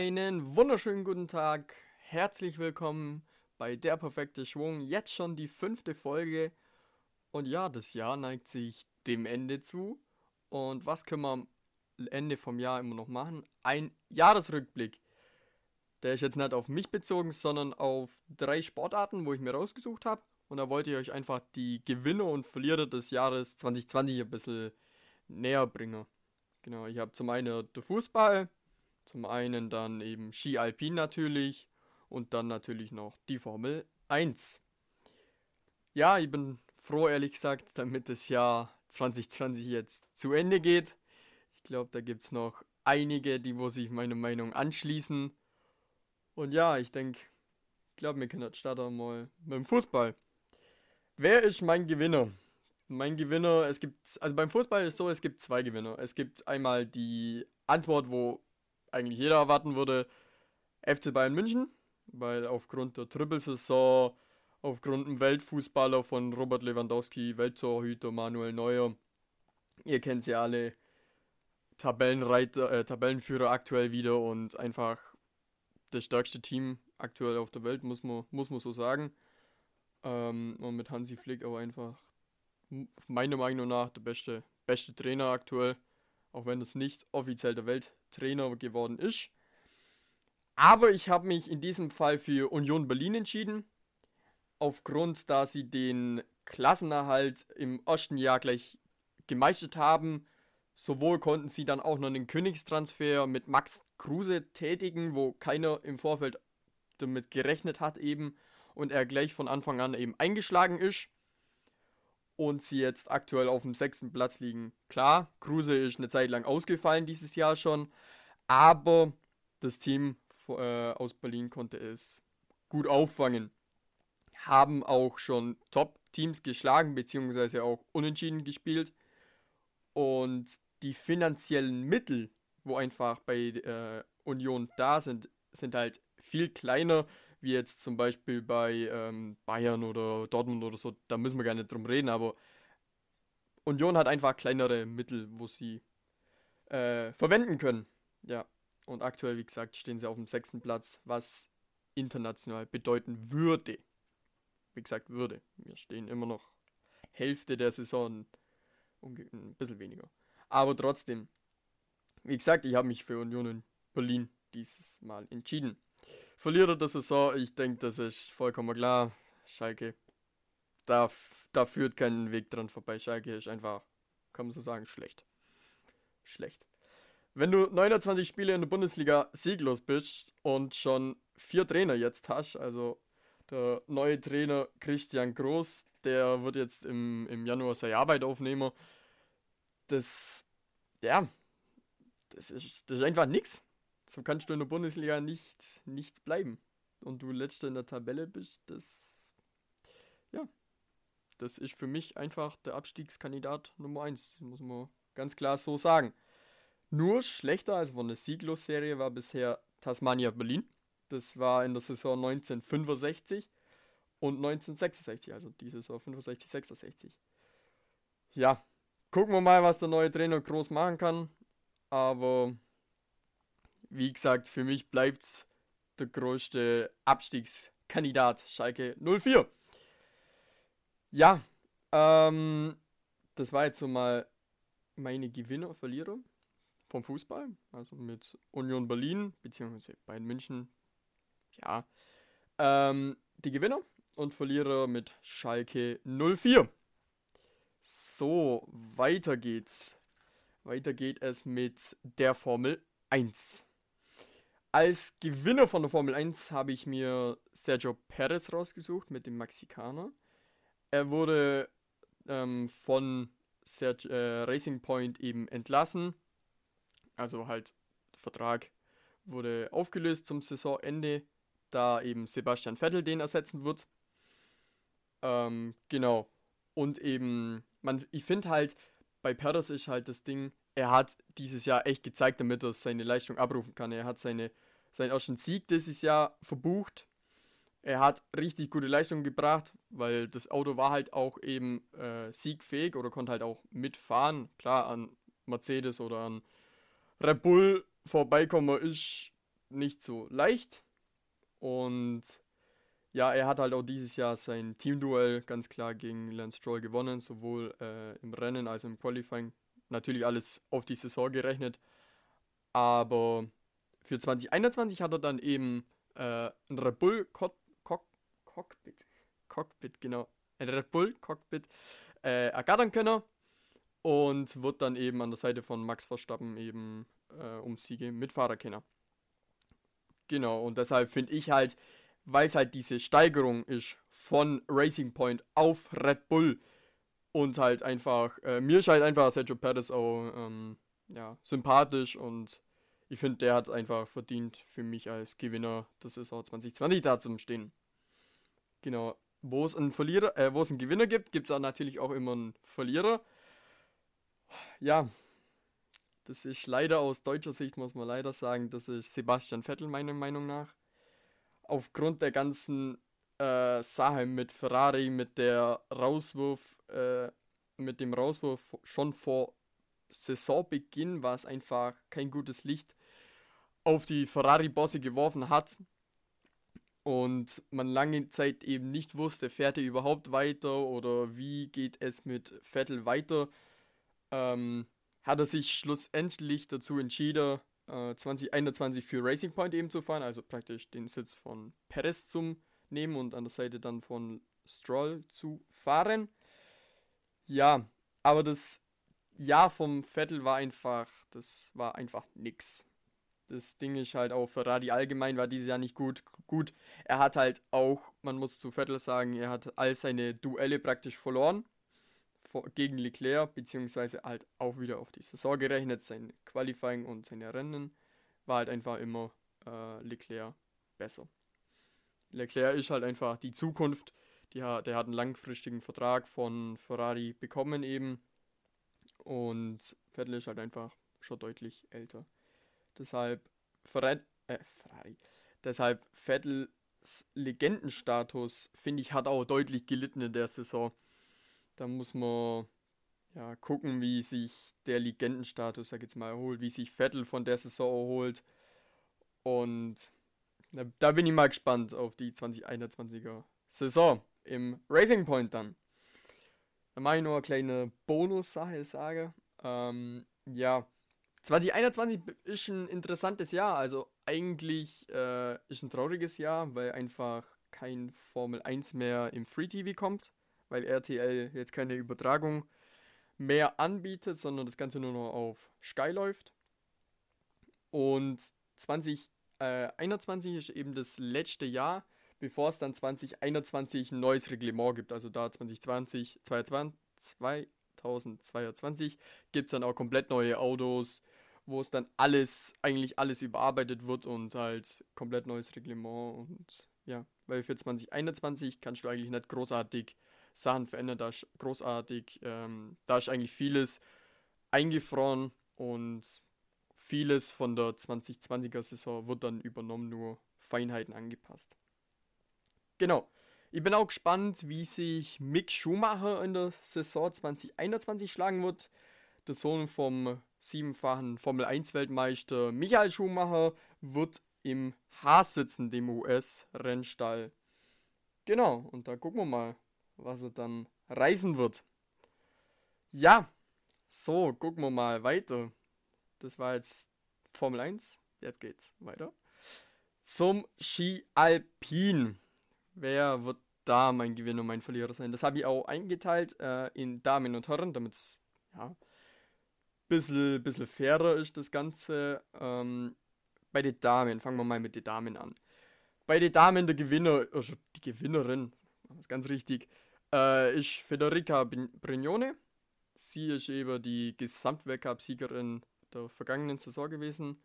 Einen wunderschönen guten Tag. Herzlich willkommen bei Der perfekte Schwung. Jetzt schon die fünfte Folge. Und ja, das Jahr neigt sich dem Ende zu. Und was können wir am Ende vom Jahr immer noch machen? Ein Jahresrückblick. Der ist jetzt nicht auf mich bezogen, sondern auf drei Sportarten, wo ich mir rausgesucht habe. Und da wollte ich euch einfach die Gewinner und Verlierer des Jahres 2020 ein bisschen näher bringen. Genau, ich habe zum einen den Fußball, zum einen dann eben Ski Alpin natürlich und dann natürlich noch die Formel 1. Ja, ich bin froh, ehrlich gesagt, damit das Jahr 2020 jetzt zu Ende geht. Ich glaube, da gibt es noch einige, die wo sich meine Meinung anschließen. Und ja, ich denke, ich glaube, wir können starten mal mit dem Fußball. Wer ist mein Gewinner? Mein Gewinner, es gibt, also beim Fußball ist es so, es gibt zwei Gewinner. Es gibt einmal die Antwort, wo eigentlich jeder erwarten würde, FC Bayern München, weil aufgrund der Triple-Saison, aufgrund dem Weltfußballer von Robert Lewandowski, Welttorhüter Manuel Neuer, ihr kennt sie alle, Tabellenreiter, äh, Tabellenführer aktuell wieder und einfach das stärkste Team aktuell auf der Welt, muss man, muss man so sagen. Ähm, und mit Hansi Flick auch einfach meiner Meinung nach der beste, beste Trainer aktuell, auch wenn es nicht offiziell der Welttrainer geworden ist. Aber ich habe mich in diesem Fall für Union Berlin entschieden, aufgrund, da sie den Klassenerhalt im ersten Jahr gleich gemeistert haben. Sowohl konnten sie dann auch noch den Königstransfer mit Max Kruse tätigen, wo keiner im Vorfeld damit gerechnet hat eben und er gleich von Anfang an eben eingeschlagen ist und sie jetzt aktuell auf dem sechsten Platz liegen. Klar, Kruse ist eine Zeit lang ausgefallen dieses Jahr schon, aber das Team äh, aus Berlin konnte es gut auffangen. Haben auch schon Top-Teams geschlagen, beziehungsweise auch unentschieden gespielt. Und die finanziellen Mittel, wo einfach bei äh, Union da sind, sind halt viel kleiner wie jetzt zum Beispiel bei ähm, Bayern oder Dortmund oder so, da müssen wir gar nicht drum reden, aber Union hat einfach kleinere Mittel, wo sie äh, verwenden können. Ja, und aktuell, wie gesagt, stehen sie auf dem sechsten Platz, was international bedeuten würde. Wie gesagt, würde. Wir stehen immer noch Hälfte der Saison, ein bisschen weniger. Aber trotzdem, wie gesagt, ich habe mich für Union in Berlin dieses Mal entschieden. Verlierer der Saison, ich denke, das ist vollkommen klar. Schalke, da, da führt kein Weg dran vorbei. Schalke ist einfach, kann man so sagen, schlecht. Schlecht. Wenn du 29 Spiele in der Bundesliga sieglos bist und schon vier Trainer jetzt hast, also der neue Trainer Christian Groß, der wird jetzt im, im Januar seine Arbeit aufnehmen. Das, ja, das ist, das ist einfach nichts so kannst du in der Bundesliga nicht, nicht bleiben. Und du letzter in der Tabelle bist, das. Ja. Das ist für mich einfach der Abstiegskandidat Nummer 1. Muss man ganz klar so sagen. Nur schlechter als von der Sieglos-Serie war bisher Tasmania Berlin. Das war in der Saison 1965 und 1966, also die Saison 65, 66. Ja, gucken wir mal, was der neue Trainer groß machen kann. Aber wie gesagt, für mich bleibt es der größte Abstiegskandidat, Schalke 04. Ja, ähm, das war jetzt so mal meine Gewinner, Verlierer vom Fußball. Also mit Union Berlin, beziehungsweise Bayern München. Ja. Ähm, die Gewinner und Verlierer mit Schalke 04. So, weiter geht's. Weiter geht es mit der Formel 1. Als Gewinner von der Formel 1 habe ich mir Sergio Perez rausgesucht mit dem Mexikaner. Er wurde ähm, von Sergio, äh, Racing Point eben entlassen. Also halt, der Vertrag wurde aufgelöst zum Saisonende, da eben Sebastian Vettel den ersetzen wird. Ähm, genau. Und eben, man, ich finde halt, bei Perez ist halt das Ding, er hat dieses Jahr echt gezeigt, damit er seine Leistung abrufen kann. Er hat seine, seinen ersten Sieg dieses Jahr verbucht. Er hat richtig gute Leistung gebracht, weil das Auto war halt auch eben äh, siegfähig oder konnte halt auch mitfahren. Klar, an Mercedes oder an Red Bull vorbeikommen ist nicht so leicht. Und ja, er hat halt auch dieses Jahr sein Teamduell ganz klar gegen Lance Stroll gewonnen, sowohl äh, im Rennen als auch im Qualifying. Natürlich alles auf die Saison gerechnet. Aber für 2021 hat er dann eben äh, ein Red Bull Co Co Cockpit, Cockpit, genau, ein Red Bull Cockpit äh, ergattern können und wird dann eben an der Seite von Max Verstappen eben äh, um Siege Mitfahrer kennen. Genau, und deshalb finde ich halt, weil es halt diese Steigerung ist von Racing Point auf Red Bull und halt einfach, äh, mir ist halt einfach Sergio Perez auch ähm, ja, sympathisch und ich finde, der hat einfach verdient für mich als Gewinner der Saison 2020 da zum Stehen. Genau. Wo es einen Verlierer, äh, wo es einen Gewinner gibt, gibt es natürlich auch immer einen Verlierer. Ja, das ist leider aus deutscher Sicht, muss man leider sagen, das ist Sebastian Vettel, meiner Meinung nach. Aufgrund der ganzen äh, Sache mit Ferrari, mit der Rauswurf, äh, mit dem Rauswurf schon vor Saisonbeginn war es einfach kein gutes Licht auf die Ferrari-Bosse geworfen hat und man lange Zeit eben nicht wusste, fährt er überhaupt weiter oder wie geht es mit Vettel weiter, ähm, hat er sich schlussendlich dazu entschieden, äh, 2021 für Racing Point eben zu fahren, also praktisch den Sitz von Perez zu nehmen und an der Seite dann von Stroll zu fahren. Ja, aber das Jahr vom Vettel war einfach, das war einfach nix das Ding ist halt auch, Ferrari allgemein war dieses Jahr nicht gut. Gut, er hat halt auch, man muss zu Vettel sagen, er hat all seine Duelle praktisch verloren gegen Leclerc, beziehungsweise halt auch wieder auf die Saison gerechnet. Sein Qualifying und seine Rennen war halt einfach immer äh, Leclerc besser. Leclerc ist halt einfach die Zukunft. Die der hat einen langfristigen Vertrag von Ferrari bekommen eben. Und Vettel ist halt einfach schon deutlich älter. Deshalb Ferrari, äh, Ferrari. Deshalb Vettels Legendenstatus, finde ich, hat auch deutlich gelitten in der Saison. Da muss man ja gucken, wie sich der Legendenstatus, sag jetzt mal, erholt, wie sich Vettel von der Saison erholt. Und da, da bin ich mal gespannt auf die 2021er Saison im Racing Point dann. Da mache ich nur eine kleine Bonus-Sache sagen. Ähm, ja, 2021 ist ein interessantes Jahr. Also eigentlich äh, ist ein trauriges Jahr, weil einfach kein Formel 1 mehr im Free TV kommt, weil RTL jetzt keine Übertragung mehr anbietet, sondern das Ganze nur noch auf Sky läuft. Und 2021 äh, ist eben das letzte Jahr, bevor es dann 2021 ein neues Reglement gibt. Also da 2020, 2022, 2022 gibt es dann auch komplett neue Autos, wo es dann alles, eigentlich alles überarbeitet wird und halt komplett neues Reglement und ja, weil für 2021 kannst du eigentlich nicht großartig Sachen verändern, da ist großartig, ähm, da ist eigentlich vieles eingefroren und vieles von der 2020er Saison wird dann übernommen, nur Feinheiten angepasst. Genau. Ich bin auch gespannt, wie sich Mick Schumacher in der Saison 2021 schlagen wird. Der Sohn vom siebenfachen Formel 1 Weltmeister Michael Schumacher wird im Haas sitzen, dem US-Rennstall. Genau, und da gucken wir mal, was er dann reisen wird. Ja, so, gucken wir mal weiter. Das war jetzt Formel 1. Jetzt geht's weiter. Zum Ski Alpin. Wer wird da mein Gewinner mein Verlierer sein? Das habe ich auch eingeteilt äh, in Damen und Herren, damit es ja, bisschen, bisschen fairer ist das Ganze. Ähm, bei den Damen, fangen wir mal mit den Damen an. Bei den Damen der Gewinner, also die Gewinnerin, das ist ganz richtig, äh, ist Federica Brignone. Sie ist eben die Gesamtweltcup-Siegerin der vergangenen Saison gewesen.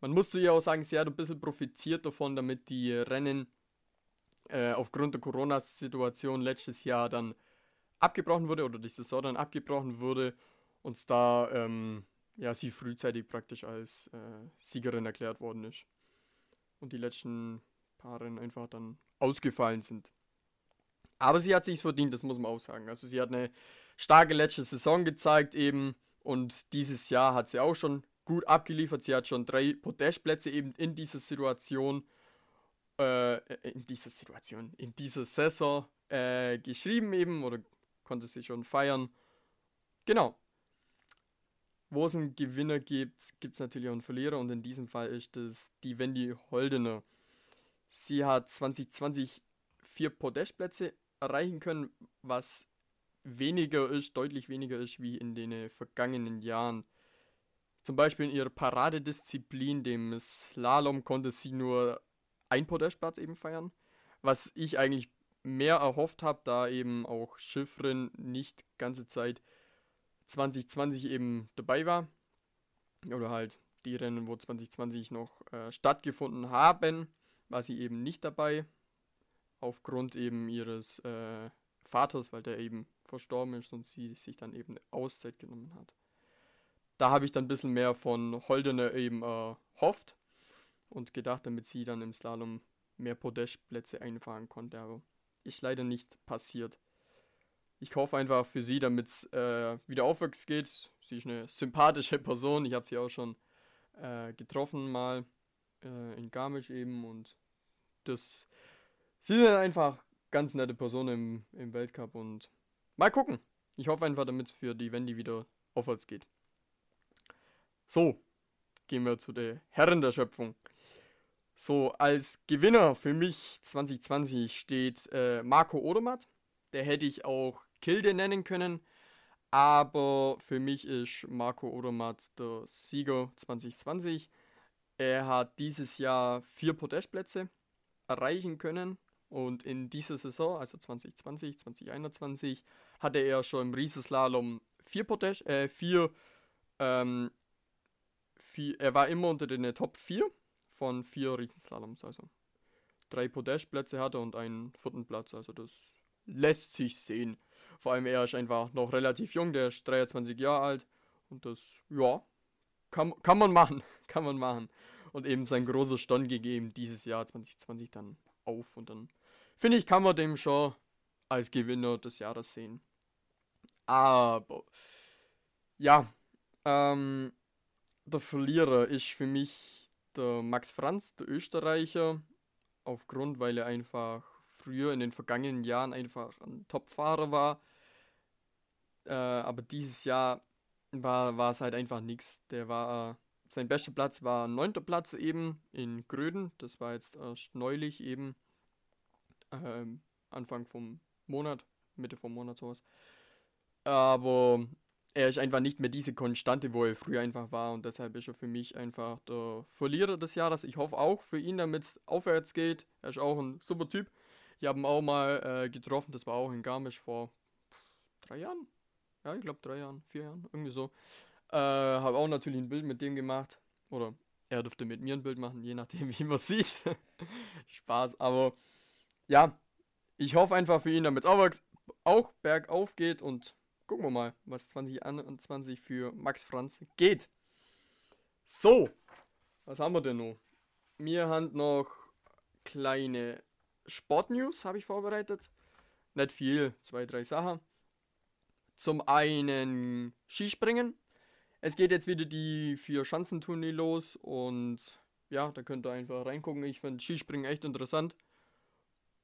Man musste ja auch sagen, sie hat ein bisschen profitiert davon, damit die Rennen äh, aufgrund der Corona-Situation letztes Jahr dann abgebrochen wurde oder die Saison dann abgebrochen wurde und da ähm, ja, sie frühzeitig praktisch als äh, Siegerin erklärt worden ist. Und die letzten paar Rennen einfach dann ausgefallen sind. Aber sie hat sich verdient, das muss man auch sagen. Also sie hat eine starke letzte Saison gezeigt eben und dieses Jahr hat sie auch schon gut abgeliefert. Sie hat schon drei Podestplätze eben in dieser Situation, äh, in dieser Situation, in dieser Saison äh, geschrieben eben oder konnte sie schon feiern. Genau. Wo es einen Gewinner gibt, gibt es natürlich auch einen Verlierer und in diesem Fall ist es die Wendy Holdener. Sie hat 2020 vier Podestplätze erreichen können, was weniger ist, deutlich weniger ist wie in den vergangenen Jahren. Zum Beispiel in ihrer Paradedisziplin, dem Slalom, konnte sie nur ein Podestplatz eben feiern, was ich eigentlich mehr erhofft habe, da eben auch Schiffrin nicht ganze Zeit 2020 eben dabei war. Oder halt die Rennen, wo 2020 noch äh, stattgefunden haben, war sie eben nicht dabei. Aufgrund eben ihres äh, Vaters, weil der eben verstorben ist und sie sich dann eben Auszeit genommen hat. Da habe ich dann ein bisschen mehr von Holdener eben erhofft und gedacht, damit sie dann im Slalom mehr Podestplätze einfahren konnte, aber ist leider nicht passiert. Ich hoffe einfach für sie, damit es äh, wieder aufwärts geht. Sie ist eine sympathische Person. Ich habe sie auch schon äh, getroffen mal äh, in Garmisch eben und das sie sind einfach ganz nette Personen im, im Weltcup und mal gucken. Ich hoffe einfach, damit es für die Wendy wieder aufwärts geht. So, gehen wir zu den Herren der Schöpfung. So, als Gewinner für mich 2020 steht äh, Marco Odermatt. Der hätte ich auch Kilde nennen können. Aber für mich ist Marco Odermatt der Sieger 2020. Er hat dieses Jahr vier Podestplätze erreichen können. Und in dieser Saison, also 2020, 2021, hatte er schon im Riesenslalom vier Podest, äh, vier, ähm, vier, er war immer unter den Top 4 von vier Riesenslaloms. Also drei Podestplätze hatte und einen vierten Platz. Also das lässt sich sehen. Vor allem er ist einfach noch relativ jung, der ist 23 Jahre alt. Und das, ja, kann, kann man machen. kann man machen. Und eben sein großer Stand gegeben dieses Jahr 2020 dann auf. Und dann finde ich, kann man dem schon als Gewinner des Jahres sehen. Aber ja, ähm, der Verlierer ist für mich der Max Franz, der Österreicher, aufgrund, weil er einfach früher in den vergangenen Jahren einfach ein Topfahrer war. Äh, aber dieses Jahr war, es halt einfach nichts. Der war, sein bester Platz war neunter Platz eben in Gröden. Das war jetzt erst neulich eben, äh, Anfang vom Monat, Mitte vom Monat sowas. Aber er ist einfach nicht mehr diese Konstante, wo er früher einfach war und deshalb ist er für mich einfach der Verlierer des Jahres. Ich hoffe auch für ihn, damit es aufwärts geht. Er ist auch ein super Typ. Ich habe ihn auch mal äh, getroffen, das war auch in Garmisch vor drei Jahren. Ja, ich glaube drei Jahren, vier Jahren, irgendwie so. Äh, habe auch natürlich ein Bild mit dem gemacht. Oder er durfte mit mir ein Bild machen, je nachdem, wie man sieht. Spaß, aber ja, ich hoffe einfach für ihn, damit es auch bergauf geht und gucken wir mal, was 2021 für Max Franz geht. So, was haben wir denn noch? Wir haben noch kleine Sportnews, habe ich vorbereitet. Nicht viel, zwei, drei Sachen. Zum einen Skispringen. Es geht jetzt wieder die vier Schanzentournee los und ja, da könnt ihr einfach reingucken. Ich finde Skispringen echt interessant.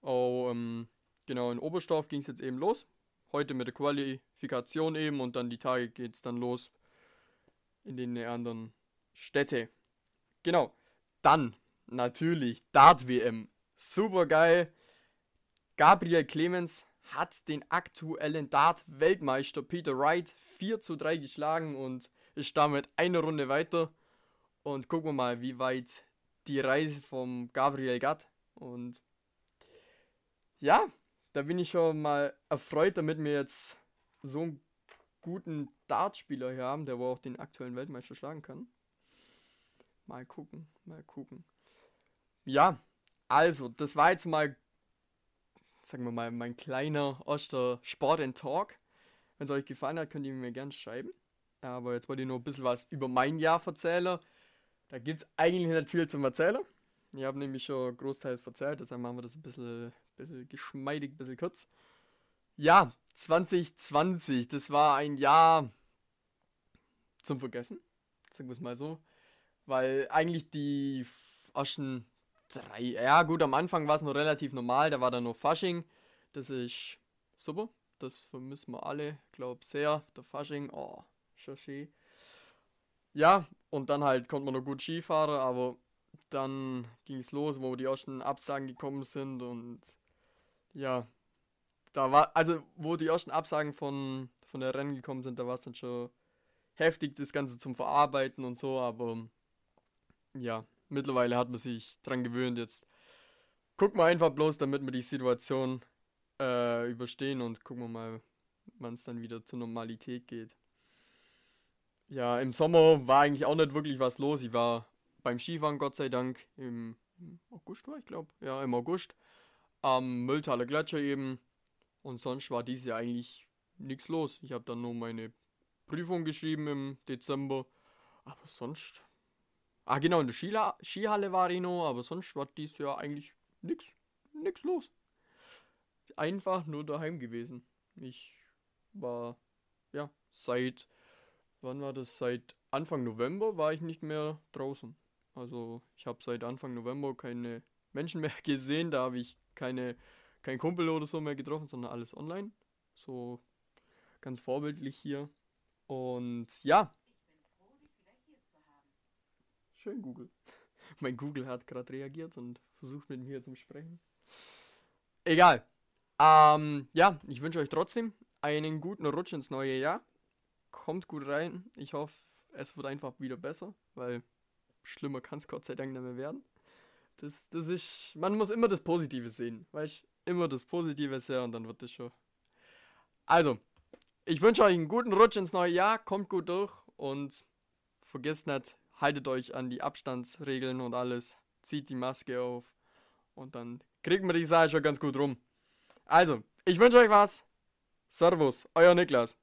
Auch ähm, genau in Oberstdorf ging es jetzt eben los heute mit der Qualifikation eben und dann die Tage geht es dann los in den anderen Städte. Genau. Dann natürlich Dart WM. Super geil. Gabriel Clemens hat den aktuellen Dart-Weltmeister Peter Wright 4 zu 3 geschlagen und ist damit eine Runde weiter. Und gucken wir mal, wie weit die Reise vom Gabriel geht. Und ja, da bin ich schon mal erfreut, damit wir jetzt so einen guten Dartspieler hier haben, der wohl auch den aktuellen Weltmeister schlagen kann. Mal gucken, mal gucken. Ja, also, das war jetzt mal, sagen wir mal, mein kleiner Oster Sport and Talk. Wenn es euch gefallen hat, könnt ihr mir gerne schreiben. Aber jetzt wollte ich nur ein bisschen was über mein Jahr erzählen. Da gibt es eigentlich nicht viel zum Erzählen. Ich habe nämlich schon großteils verzählt, deshalb machen wir das ein bisschen bisschen geschmeidig, bisschen kurz. Ja, 2020, das war ein Jahr zum Vergessen. sagen wir es mal so. Weil eigentlich die ersten drei, ja gut, am Anfang war es noch relativ normal, da war dann noch Fasching. Das ist super, das vermissen wir alle, glaube sehr. Der Fasching, oh, schon schön. Ja, und dann halt konnte man noch gut Skifahren, aber dann ging es los, wo die ersten Absagen gekommen sind und ja, da war, also wo die ersten Absagen von, von der Rennen gekommen sind, da war es dann schon heftig, das Ganze zum Verarbeiten und so, aber ja, mittlerweile hat man sich dran gewöhnt. Jetzt gucken wir einfach bloß, damit wir die Situation äh, überstehen und gucken wir mal, wann es dann wieder zur Normalität geht. Ja, im Sommer war eigentlich auch nicht wirklich was los. Ich war beim Skifahren, Gott sei Dank, im August war ich glaube. Ja, im August. Am Mülltaler Gletscher eben. Und sonst war dieses Jahr eigentlich nichts los. Ich habe dann nur meine Prüfung geschrieben im Dezember. Aber sonst. Ah, genau, in der Skila Skihalle war ich noch, aber sonst war dieses Jahr eigentlich nichts nix los. Einfach nur daheim gewesen. Ich war, ja, seit, wann war das? Seit Anfang November war ich nicht mehr draußen. Also ich habe seit Anfang November keine Menschen mehr gesehen, da habe ich keine, kein Kumpel oder so mehr getroffen, sondern alles online. So ganz vorbildlich hier. Und ja. Schön Google. mein Google hat gerade reagiert und versucht mit mir zu sprechen. Egal. Ähm, ja, ich wünsche euch trotzdem einen guten Rutsch ins neue Jahr. Kommt gut rein. Ich hoffe, es wird einfach wieder besser, weil schlimmer kann es Gott sei Dank nicht mehr werden. Das, das ist, man muss immer das Positive sehen, weißt Immer das Positive sehen und dann wird das schon. Also, ich wünsche euch einen guten Rutsch ins neue Jahr, kommt gut durch und vergesst nicht, haltet euch an die Abstandsregeln und alles, zieht die Maske auf und dann kriegt man die Sache schon ganz gut rum. Also, ich wünsche euch was. Servus, euer Niklas.